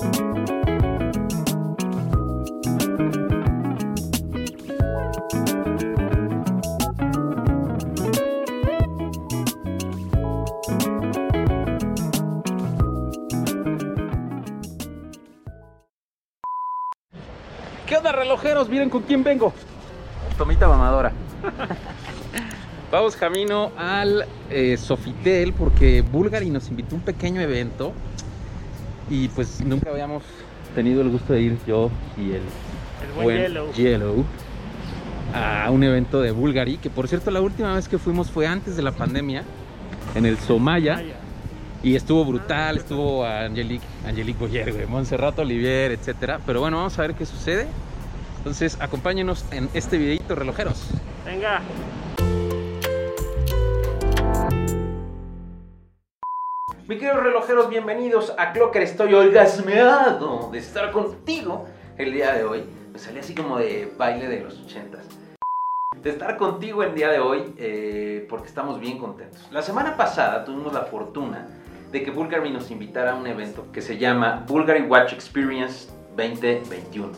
¿Qué onda relojeros? Miren con quién vengo. Tomita mamadora. Vamos camino al eh, Sofitel porque Bulgari nos invitó a un pequeño evento y pues nunca habíamos tenido el gusto de ir yo y el, El buen Yellow. Yellow a un evento de Bulgari que por cierto la última vez que fuimos fue antes de la pandemia en el Somaya y estuvo brutal, estuvo Angelique, Angelique Boyer, güey, Montserrat Olivier, etcétera. Pero bueno, vamos a ver qué sucede. Entonces, acompáñenos en este videito, relojeros. Venga. Mi queridos relojeros, bienvenidos a Clocker. Estoy orgasmeado de estar contigo el día de hoy. Me salí así como de baile de los ochentas. De estar contigo el día de hoy eh, porque estamos bien contentos. La semana pasada tuvimos la fortuna de que Bulgari nos invitara a un evento que se llama Bulgari Watch Experience 2021.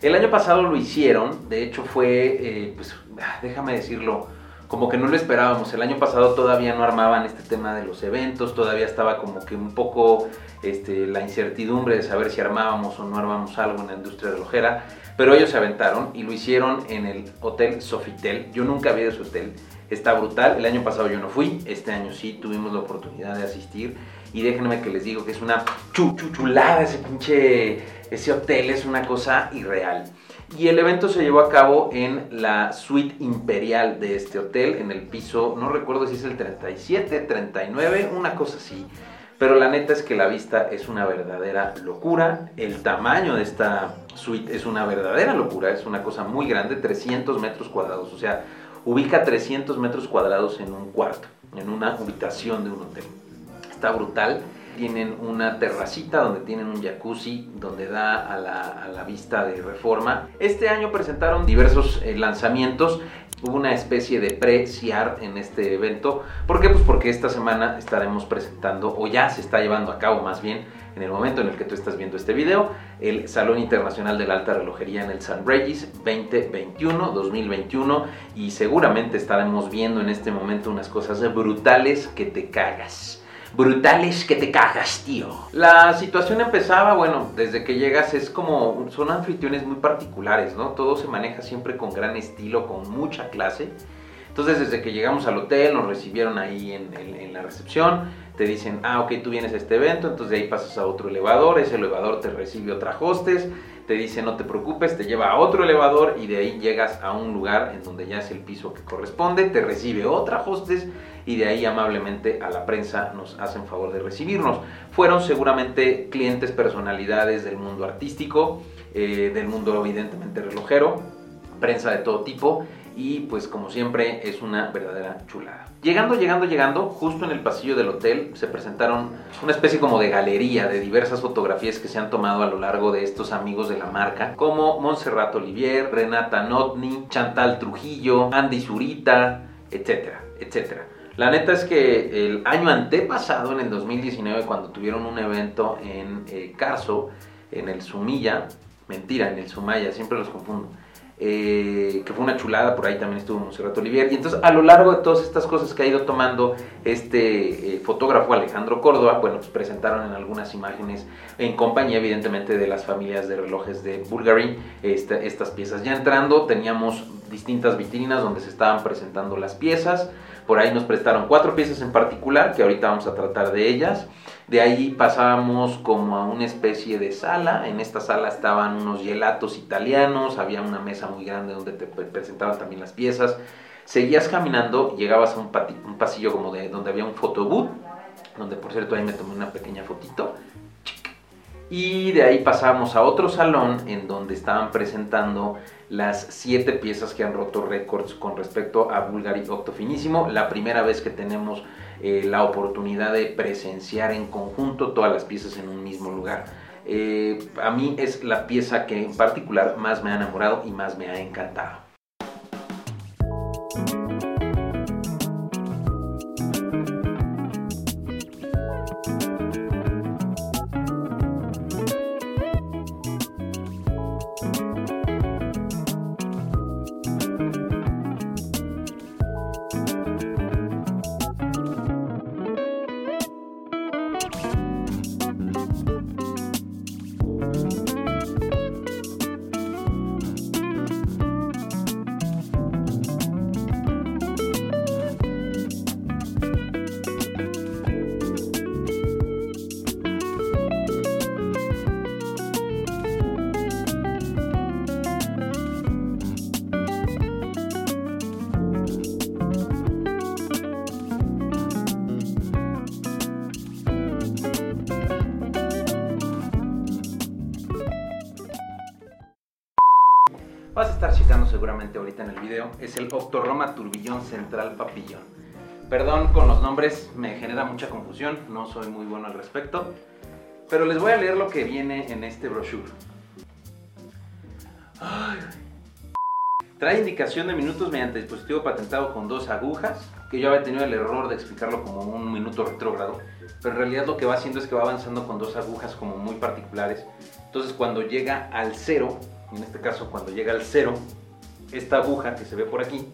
El año pasado lo hicieron, de hecho fue, eh, pues ah, déjame decirlo, como que no lo esperábamos. El año pasado todavía no armaban este tema de los eventos, todavía estaba como que un poco este, la incertidumbre de saber si armábamos o no armábamos algo en la industria relojera. Pero ellos se aventaron y lo hicieron en el Hotel Sofitel. Yo nunca había ido a su hotel. Está brutal. El año pasado yo no fui. Este año sí tuvimos la oportunidad de asistir. Y déjenme que les digo que es una chu, chu- chulada ese pinche... Ese hotel es una cosa irreal. Y el evento se llevó a cabo en la suite imperial de este hotel, en el piso, no recuerdo si es el 37, 39, una cosa así. Pero la neta es que la vista es una verdadera locura. El tamaño de esta suite es una verdadera locura. Es una cosa muy grande, 300 metros cuadrados. O sea, ubica 300 metros cuadrados en un cuarto, en una habitación de un hotel. Está brutal. Tienen una terracita donde tienen un jacuzzi donde da a la, vista de reforma. Este año presentaron diversos eh, lanzamientos. Hubo una especie de pre-CIAR en este evento. ¿Por qué? Pues porque esta semana estaremos presentando, o ya se está llevando a cabo más bien, en el momento en el que tú estás viendo este video, el Salón Internacional de la Alta Relojería en el San Regis 2021-2021 y seguramente estaremos viendo en este momento unas cosas brutales que te cagas. Brutales que te cagas, tío. La situación empezaba, bueno, desde que llegas es como, son anfitriones muy particulares, ¿no? Todo se maneja siempre con gran estilo, con mucha clase. Entonces, desde que llegamos al hotel, nos recibieron ahí en la recepción, te dicen, ah, ok, tú vienes a este evento, entonces de ahí pasas a otro elevador, ese elevador te recibe otra hostess, te dice, no te preocupes, te lleva a otro elevador y de ahí llegas a un lugar en donde ya es el piso que corresponde, te recibe otra hostess y de ahí amablemente a la prensa nos hacen favor de recibirnos. Fueron seguramente clientes, personalidades del mundo artístico, eh, del mundo evidentemente relojero, prensa de todo tipo y pues como siempre es una verdadera chulada. Llegando, llegando, llegando, justo en el pasillo del hotel se presentaron una especie como de galería de diversas fotografías que se han tomado a lo largo de estos amigos de la marca, como Montserrat Olivier, Renata Notni, Chantal Trujillo, Andy Zurita, etcétera, etcétera. La neta es que el año antepasado, en el 2019, cuando tuvieron un evento en eh, Carso, en el Sumilla, mentira, en el Sumaya, siempre los confundo, eh, que fue una chulada, por ahí también estuvo Monserrat Olivier. Y entonces a lo largo de todas estas cosas que ha ido tomando este eh, fotógrafo Alejandro Córdoba, bueno, pues presentaron en algunas imágenes en compañía evidentemente de las familias de relojes de Bulgari esta- estas piezas. Ya entrando teníamos distintas vitrinas donde se estaban presentando las piezas. Por ahí nos prestaron cuatro piezas en particular, que ahorita vamos a tratar de ellas. De ahí pasábamos como a una especie de sala. En esta sala estaban unos gelatos italianos, había una mesa muy grande donde te pre- presentaban también las piezas. Seguías caminando, llegabas a un, pasillo como de donde había un photobooth, donde por cierto ahí me tomé una pequeña fotito. Y de ahí pasamos a otro salón en donde estaban presentando las siete piezas que han roto récords con respecto a Bulgari Octofinísimo. La primera vez que tenemos eh, la oportunidad de presenciar en conjunto todas las piezas en un mismo lugar. Eh, a mí es la pieza que en particular más me ha enamorado y más me ha encantado. you es el Octoroma Turbillón Central Papillón. Perdón con los nombres, me genera mucha confusión, no soy muy bueno al respecto, pero les voy a leer lo que viene en este brochure. Trae indicación de minutos mediante dispositivo patentado con dos agujas, que yo había tenido el error de explicarlo como un minuto retrógrado, pero en realidad lo que va haciendo es que va avanzando con dos agujas como muy particulares. Entonces cuando llega al cero, en este caso cuando llega al cero, esta aguja que se ve por aquí,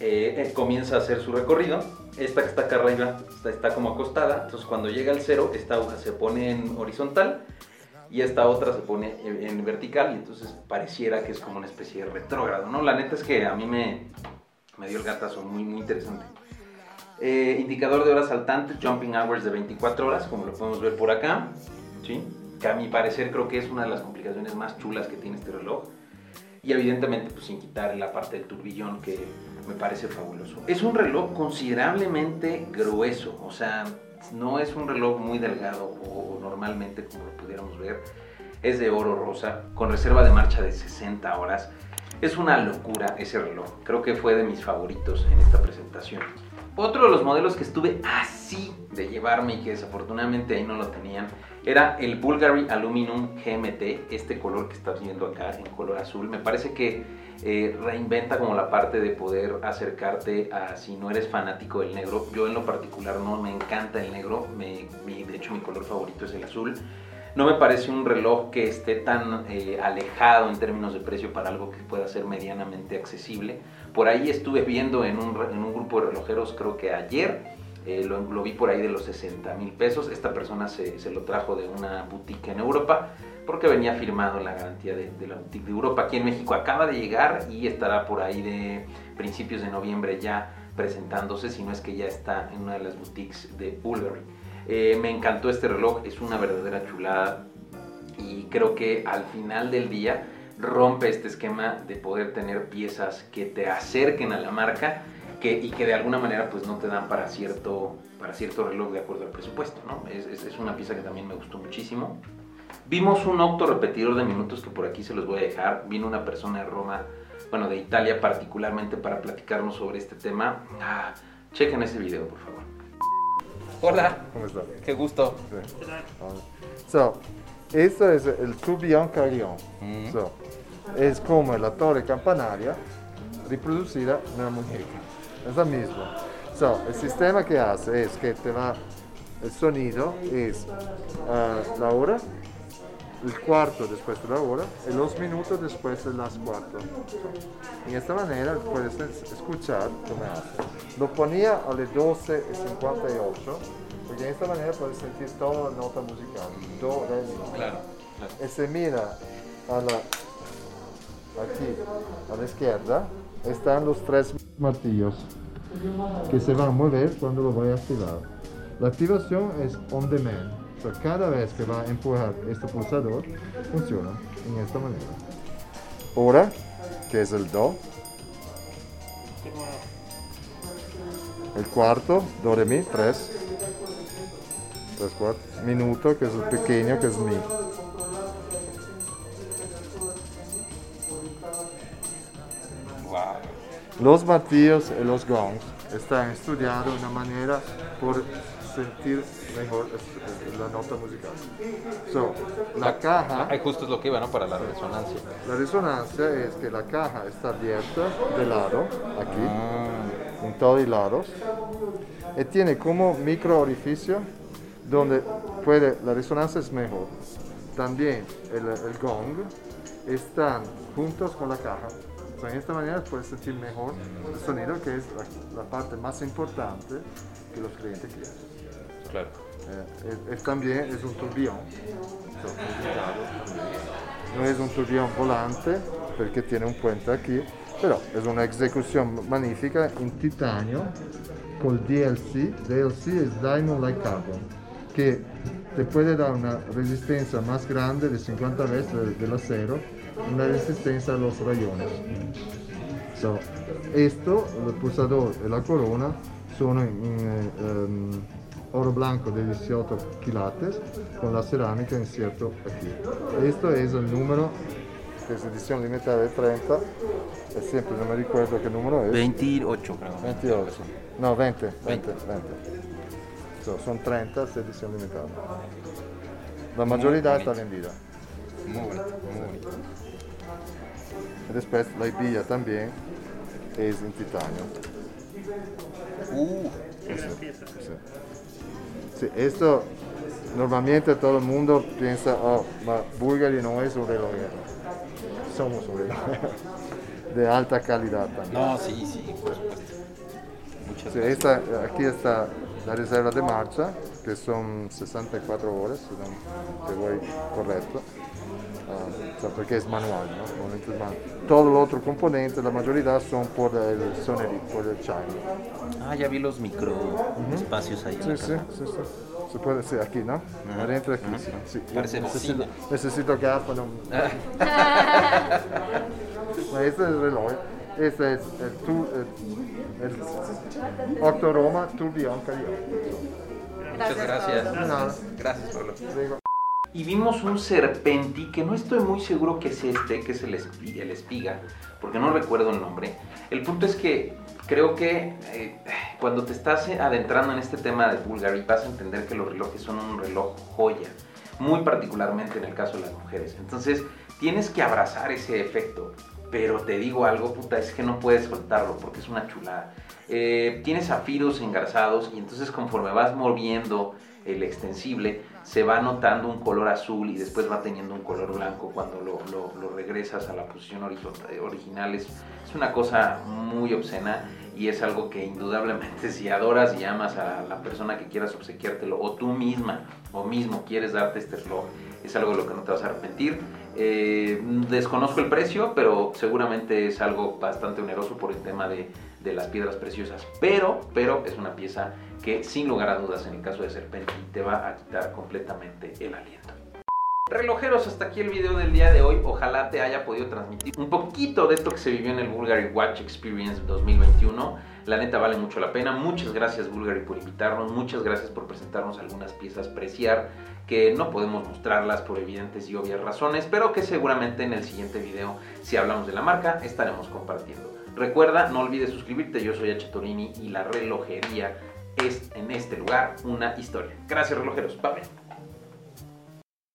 eh, eh, comienza a hacer su recorrido. Esta que está acá arriba está, como acostada, entonces cuando llega al cero, esta aguja se pone en horizontal y esta otra se pone en, vertical y entonces pareciera que es como una especie de retrógrado, ¿no? La neta es que a mí me, me dio el gatazo, muy, muy interesante. Eh, indicador de horas saltantes, jumping hours de 24 horas, como lo podemos ver por acá, ¿sí? que a mi parecer creo que es una de las complicaciones más chulas que tiene este reloj. Y evidentemente, pues sin quitar la parte del turbillón que me parece fabuloso. Es un reloj considerablemente grueso, o sea, no es un reloj muy delgado o, normalmente como lo pudiéramos ver. Es de oro rosa, con reserva de marcha de 60 horas. Es una locura ese reloj. Creo que fue de mis favoritos en esta presentación. Otro de los modelos que estuve así de llevarme y que desafortunadamente ahí no lo tenían era el Bulgari Aluminum GMT, este color que estás viendo acá en color azul. Me parece que eh, reinventa como la parte de poder acercarte a si no eres fanático del negro. Yo en lo particular no me encanta el negro, mi, de hecho mi color favorito es el azul. No me parece un reloj que esté tan eh, alejado en términos de precio para algo que pueda ser medianamente accesible. Por ahí estuve viendo en un, en un grupo de relojeros, creo que ayer, eh, lo, vi por ahí de los 60 mil pesos. Esta persona se, se, lo trajo de una boutique en Europa porque venía firmado en la garantía de, de, la boutique de Europa. Aquí en México acaba de llegar y estará por ahí de principios de noviembre ya presentándose, si no es que ya está en una de las boutiques de Bulgari. Eh, me encantó este reloj, es una verdadera chulada y creo que al final del día rompe este esquema de poder tener piezas que te acerquen a la marca y que de alguna manera pues no te dan para cierto, para cierto reloj de acuerdo al presupuesto. ¿no? Es, es, una pieza que también me gustó muchísimo. Vimos un octo repetidor de minutos que por aquí se los voy a dejar. Vino una persona de Roma, bueno, de Italia particularmente para platicarnos sobre este tema. Ah, chequen ese video, por favor. Hola. ¿Cómo está? Qué gusto. Sí. So, esto es el tourbillon carillon. Mm. So, es como la torre campanaria reproducida en la muñeca. Es lo mismo. So, el sistema que hace es que te va, el sonido es uh, la hora, el cuarto después de la hora y los minutos después de las cuatro. Y de esta manera puedes escuchar cómo hace. Lo ponía a las 12 y 58 porque de esta manera puedes sentir toda la nota musical. Do, re, mi. Claro, claro. Y se mira a la, aquí a la izquierda están los tres martillos que se van a mover cuando lo voy a activar. La activación es on demand. Cada vez que va a empujar este pulsador, funciona en esta manera. Hora, que es el Do. El cuarto, Do, Re, Mi, tres. Tres cuartos. Minuto, que es el pequeño, que es Mi. Los martillos y los gongs están estudiados de una manera por sentir mejor la nota musical. So, la caja, Ahí justo es lo que iba, ¿no? Para la resonancia. la resonancia es que la caja está abierta de lado, aquí, Ah. en todos lados, y tiene como micro orificio donde puede, la resonancia es mejor. También el, el gong están juntos con la caja. O sea, de esta manera puedes sentir mejor el sonido, que es la, la parte más importante que los clientes quieren. Claro. Eh, es también es un tourbillon. No es un tourbillon volante porque tiene un puente aquí, pero es una ejecución magnífica en titanio con DLC. DLC es Diamond Like Carbon, que te puede dar una resistencia más grande de 50 veces del, acero, una resistencia a los rayones. So, esto, el pulsador y la corona son en, en, em, oro blanco de 18 quilates con la cerámica inserto aquí. Esto es el número que es edición limitada de 30, es siempre, no me recuerdo qué número es. 28, creo. 28. No, 20, 20, 20. So, son 30, es edición limitada. La mayoría está vendida. Muy muy. Y después la hebilla también es en titanio. Uh, Sí. Sí, esto normalmente todo el mundo piensa, oh, Bulgari no es un relojero. Somos un relojero de alta calidad también. no, sí, sí, por supuesto. Muchas Sí, gracias. esta, aquí está la reserva de marcha, que son 64 horas, si no te voy correcto. O sea, porque es manual, ¿no? Normalmente es manual. Todo los otros componentes, la mayoría son por el sonerí, por el chime. Ah, ya vi los micro espacios ahí. Sí, sí, sí, sí. Se puede ser aquí, ¿no? Ajá, Adentro aquí, ajá. sí. sí. Parece necesito, necesito gafas. No. Ma este es el reloj. Este es el, tu, el, el Octoroma. Muchas gracias. Gracias, Pablo. Y vimos un serpenti, que no estoy muy seguro que es este, que es el espiga, el espiga porque no recuerdo el nombre. El punto es que creo que eh, cuando te estás adentrando en este tema de Bulgari vas a entender que los relojes son un reloj joya, muy particularmente en el caso de las mujeres. Entonces tienes que abrazar ese efecto. Pero te digo algo, puta, es que no puedes soltarlo porque es una chulada. Eh, tiene zafiros engarzados y entonces conforme vas moviendo el extensible, se va notando un color azul y después va teniendo un color blanco cuando lo, lo- regresas a la posición eh, original. Es, es una cosa muy obscena y es algo que indudablemente si adoras y amas a la persona que quieras obsequiártelo o tú misma o mismo quieres darte este reloj, es algo de lo que no te vas a arrepentir. Eh, desconozco el precio, pero seguramente es algo bastante oneroso por el tema de, de las piedras preciosas. Pero, pero es una pieza que sin lugar a dudas en el caso de Serpenti te va a quitar completamente el aliento. Relojeros, hasta aquí el video del día de hoy. Ojalá te haya podido transmitir un poquito de esto que se vivió en el Bulgari Watch Experience 2021. La neta vale mucho la pena. Muchas gracias Bulgari por invitarnos. Muchas gracias por presentarnos algunas piezas preciar que no podemos mostrarlas por evidentes y obvias razones, pero que seguramente en el siguiente video, si hablamos de la marca, estaremos compartiendo. Recuerda, no olvides suscribirte. Yo soy H. Torini y la relojería es en este lugar una historia. Gracias relojeros. Bye.